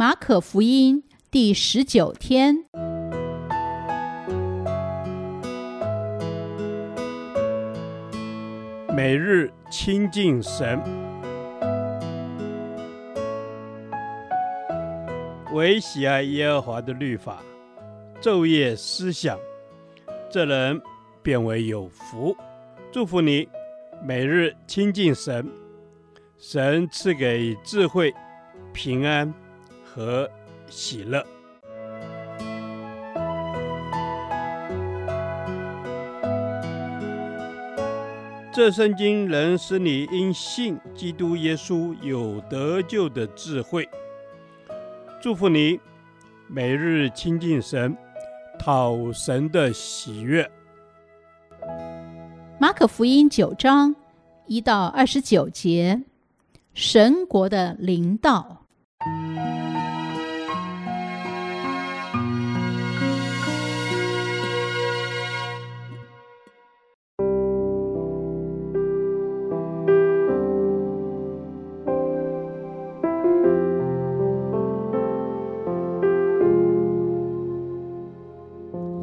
马可福音第十九天，每日亲近神，唯喜爱耶和华的律法，昼夜思想，这人便为有福。祝福你，每日亲近神，神赐给智慧、平安。和喜乐。这圣经能使你因信基督耶稣有得救的智慧。祝福你，每日亲近神，讨神的喜悦。马可福音九章一到二十九节，神国的临到。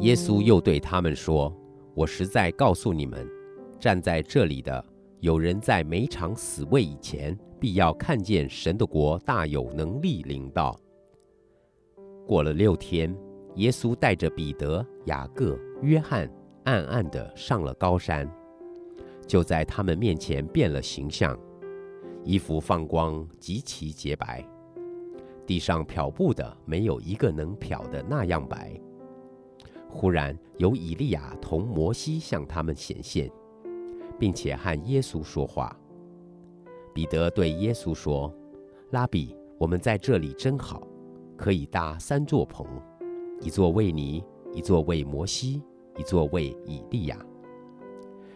耶稣又对他们说：“我实在告诉你们，站在这里的有人在每场死位以前，必要看见神的国大有能力临到。”过了六天，耶稣带着彼得、雅各、约翰，暗暗地上了高山，就在他们面前变了形象，衣服放光，极其洁白，地上漂布的没有一个能漂的那样白。忽然有以利亚同摩西向他们显现，并且和耶稣说话。彼得对耶稣说：“拉比，我们在这里真好，可以搭三座棚，一座为你，一座为摩西，一座为以利亚。”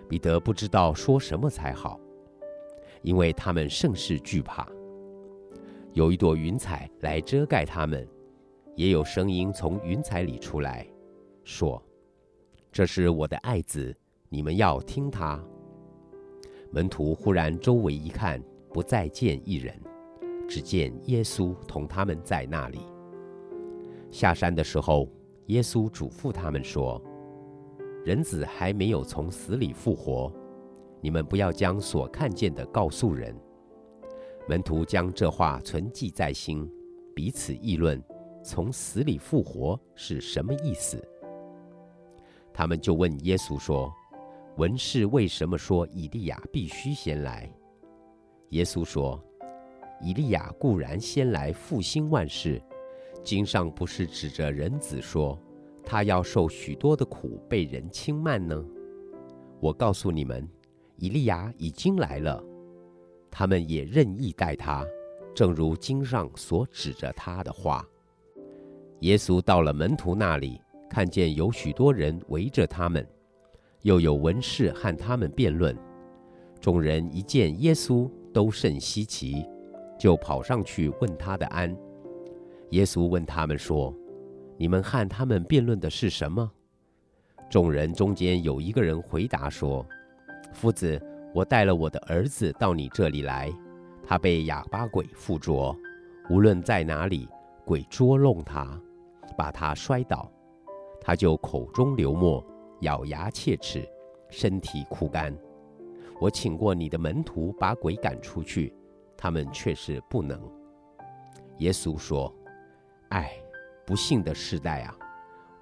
彼得不知道说什么才好，因为他们甚是惧怕。有一朵云彩来遮盖他们，也有声音从云彩里出来。说：“这是我的爱子，你们要听他。”门徒忽然周围一看，不再见一人，只见耶稣同他们在那里。下山的时候，耶稣嘱咐他们说：“人子还没有从死里复活，你们不要将所看见的告诉人。”门徒将这话存记在心，彼此议论：“从死里复活是什么意思？”他们就问耶稣说：“文士为什么说以利亚必须先来？”耶稣说：“以利亚固然先来复兴万事，经上不是指着人子说，他要受许多的苦，被人轻慢呢？我告诉你们，以利亚已经来了，他们也任意待他，正如经上所指着他的话。”耶稣到了门徒那里。看见有许多人围着他们，又有文士和他们辩论。众人一见耶稣，都甚稀奇，就跑上去问他的安。耶稣问他们说：“你们和他们辩论的是什么？”众人中间有一个人回答说：“夫子，我带了我的儿子到你这里来，他被哑巴鬼附着，无论在哪里，鬼捉弄他，把他摔倒。”他就口中流沫，咬牙切齿，身体枯干。我请过你的门徒把鬼赶出去，他们却是不能。耶稣说：“唉，不幸的世代啊！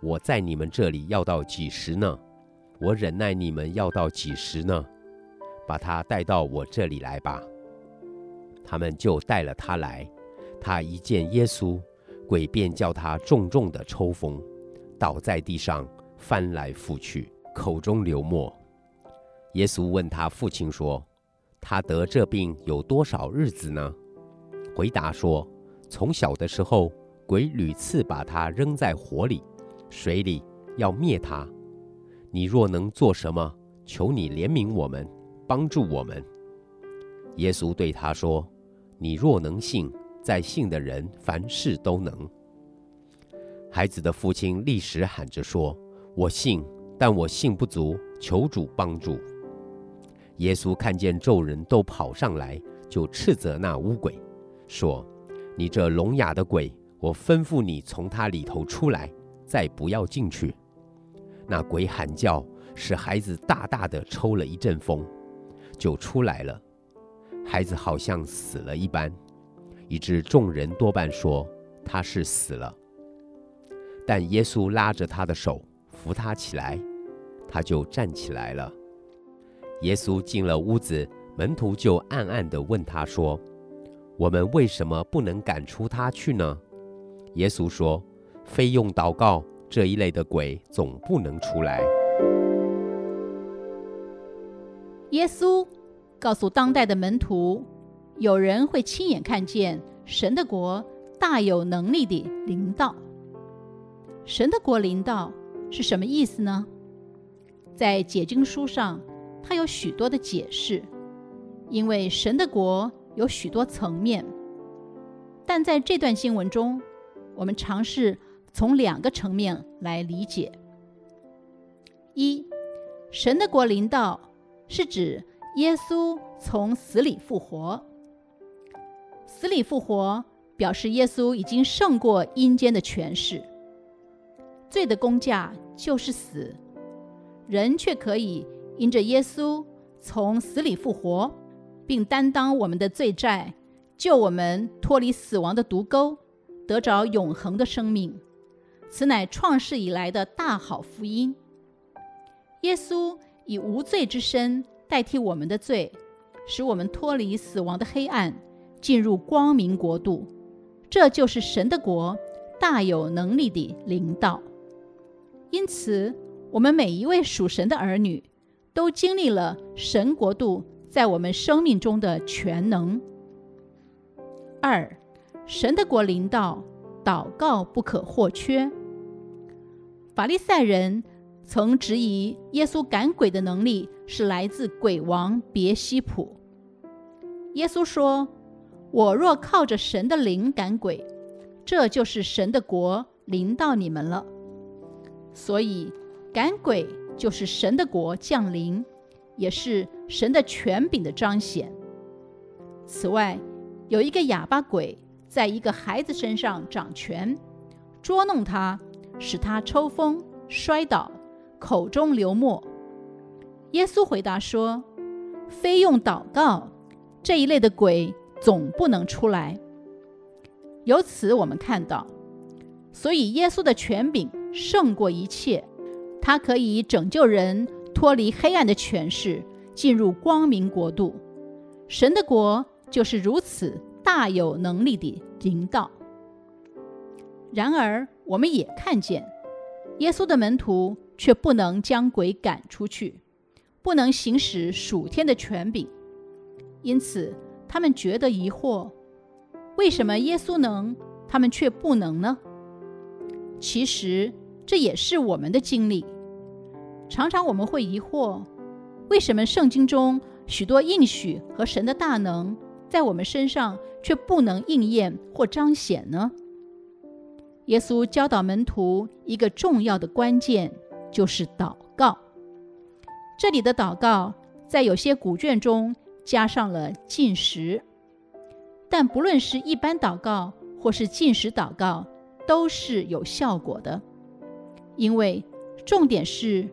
我在你们这里要到几时呢？我忍耐你们要到几时呢？把他带到我这里来吧。”他们就带了他来。他一见耶稣，鬼便叫他重重的抽风。倒在地上，翻来覆去，口中流沫。耶稣问他父亲说：“他得这病有多少日子呢？”回答说：“从小的时候，鬼屡次把他扔在火里、水里，要灭他。你若能做什么，求你怜悯我们，帮助我们。”耶稣对他说：“你若能信，在信的人凡事都能。”孩子的父亲立时喊着说：“我信，但我信不足，求主帮助。”耶稣看见众人都跑上来，就斥责那乌鬼，说：“你这聋哑的鬼，我吩咐你从他里头出来，再不要进去。”那鬼喊叫，使孩子大大的抽了一阵风，就出来了。孩子好像死了一般，以致众人多半说他是死了。但耶稣拉着他的手，扶他起来，他就站起来了。耶稣进了屋子，门徒就暗暗地问他说：“我们为什么不能赶出他去呢？”耶稣说：“非用祷告，这一类的鬼总不能出来。”耶稣告诉当代的门徒，有人会亲眼看见神的国大有能力的临到。神的国临到是什么意思呢？在解经书上，它有许多的解释，因为神的国有许多层面。但在这段经文中，我们尝试从两个层面来理解：一，神的国临到是指耶稣从死里复活。死里复活表示耶稣已经胜过阴间的权势。罪的工价就是死，人却可以因着耶稣从死里复活，并担当我们的罪债，救我们脱离死亡的毒钩，得着永恒的生命。此乃创世以来的大好福音。耶稣以无罪之身代替我们的罪，使我们脱离死亡的黑暗，进入光明国度。这就是神的国大有能力的领导。因此，我们每一位属神的儿女，都经历了神国度在我们生命中的全能。二，神的国临到，祷告不可或缺。法利赛人曾质疑耶稣赶鬼的能力是来自鬼王别西卜。耶稣说：“我若靠着神的灵赶鬼，这就是神的国临到你们了。”所以，赶鬼就是神的国降临，也是神的权柄的彰显。此外，有一个哑巴鬼在一个孩子身上掌权，捉弄他，使他抽风、摔倒、口中流沫。耶稣回答说：“非用祷告，这一类的鬼总不能出来。”由此我们看到，所以耶稣的权柄。胜过一切，他可以拯救人脱离黑暗的权势，进入光明国度。神的国就是如此大有能力的临到。然而，我们也看见，耶稣的门徒却不能将鬼赶出去，不能行使属天的权柄，因此他们觉得疑惑：为什么耶稣能，他们却不能呢？其实。这也是我们的经历。常常我们会疑惑，为什么圣经中许多应许和神的大能，在我们身上却不能应验或彰显呢？耶稣教导门徒一个重要的关键，就是祷告。这里的祷告，在有些古卷中加上了禁食，但不论是一般祷告或是禁食祷告，都是有效果的。因为重点是，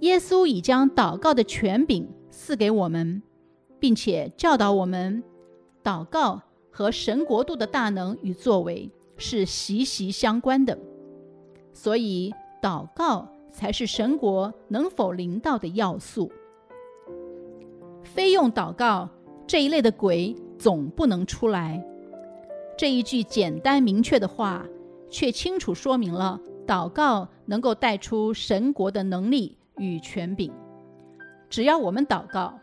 耶稣已将祷告的权柄赐给我们，并且教导我们，祷告和神国度的大能与作为是息息相关的。所以，祷告才是神国能否临到的要素。非用祷告，这一类的鬼总不能出来。这一句简单明确的话，却清楚说明了。祷告能够带出神国的能力与权柄。只要我们祷告，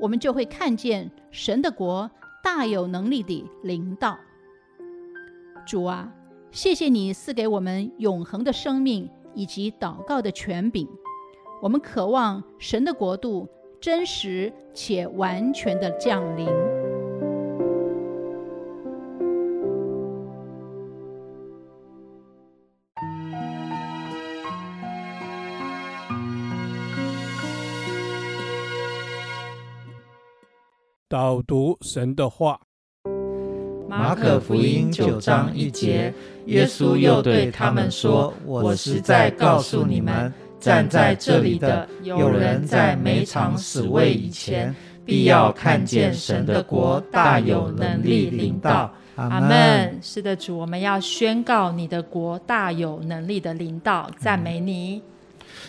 我们就会看见神的国大有能力地临到。主啊，谢谢你赐给我们永恒的生命以及祷告的权柄。我们渴望神的国度真实且完全的降临。导读神的话，《马可福音九章一节，耶稣又对他们说：“我实在告诉你们，站在这里的有人在没尝死味以前，必要看见神的国大有能力领到。”阿门。是的，主，我们要宣告你的国大有能力的领导，赞美你。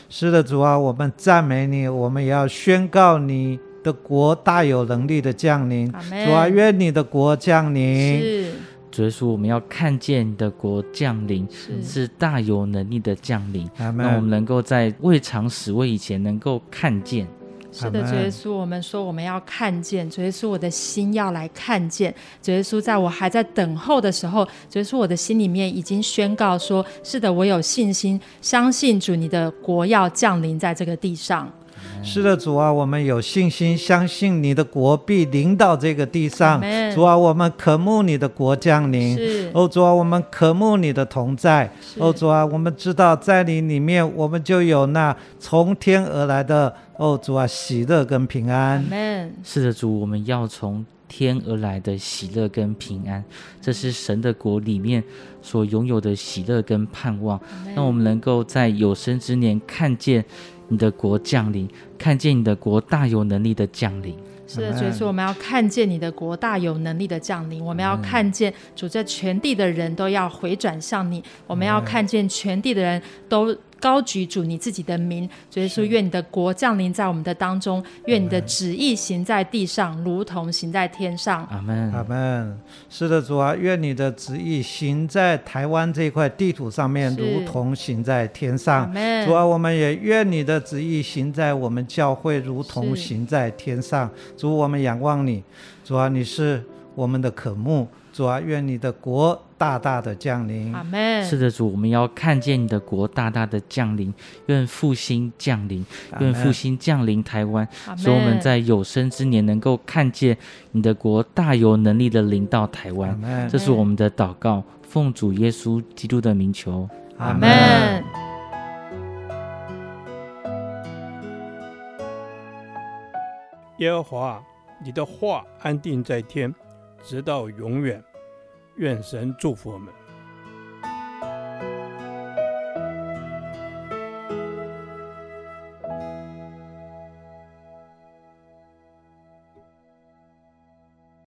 是的，主啊，我们赞美你，我们也要宣告你的国大有能力的降临。主啊，愿你的国降临。是，主耶稣，我们要看见你的国降临，是，是大有能力的降临。那我们能够在未尝死味以前能够看见。是的，主耶稣，我们说我们要看见，主耶稣，我的心要来看见。主耶稣，在我还在等候的时候，主耶稣，我的心里面已经宣告说：是的，我有信心，相信主，你的国要降临在这个地上。是的，主啊，我们有信心，相信你的国必临到这个地上。主啊，我们渴慕你的国降临。是。哦，主啊，我们渴慕你的同在。哦，主啊，我们知道在你里面，我们就有那从天而来的哦，主啊，喜乐跟平安。是的，主，我们要从天而来的喜乐跟平安，这是神的国里面所拥有的喜乐跟盼望。让我们能够在有生之年看见。你的国降临，看见你的国大有能力的降临。是的，所以说我们要看见你的国大有能力的降临。我们要看见主，在全地的人都要回转向你。我们要看见全地的人都。高举主你自己的名，主耶稣，愿你的国降临在我们的当中，愿你的旨意行在地上，如同行在天上。阿门，阿门。是的，主啊，愿你的旨意行在台湾这块地图上面，如同行在天上。主啊，我们也愿你的旨意行在我们教会，如同行在天上。主，我们仰望你。主啊，你是我们的渴慕。主啊，愿你的国大大的降临。阿门。是的，主，我们要看见你的国大大的降临。愿复兴降临，愿复兴降临台湾，使我们在有生之年能够看见你的国大有能力的临到台湾。这是我们的祷告，奉主耶稣基督的名求。阿门。耶和华，你的话安定在天。直到永远，愿神祝福我们。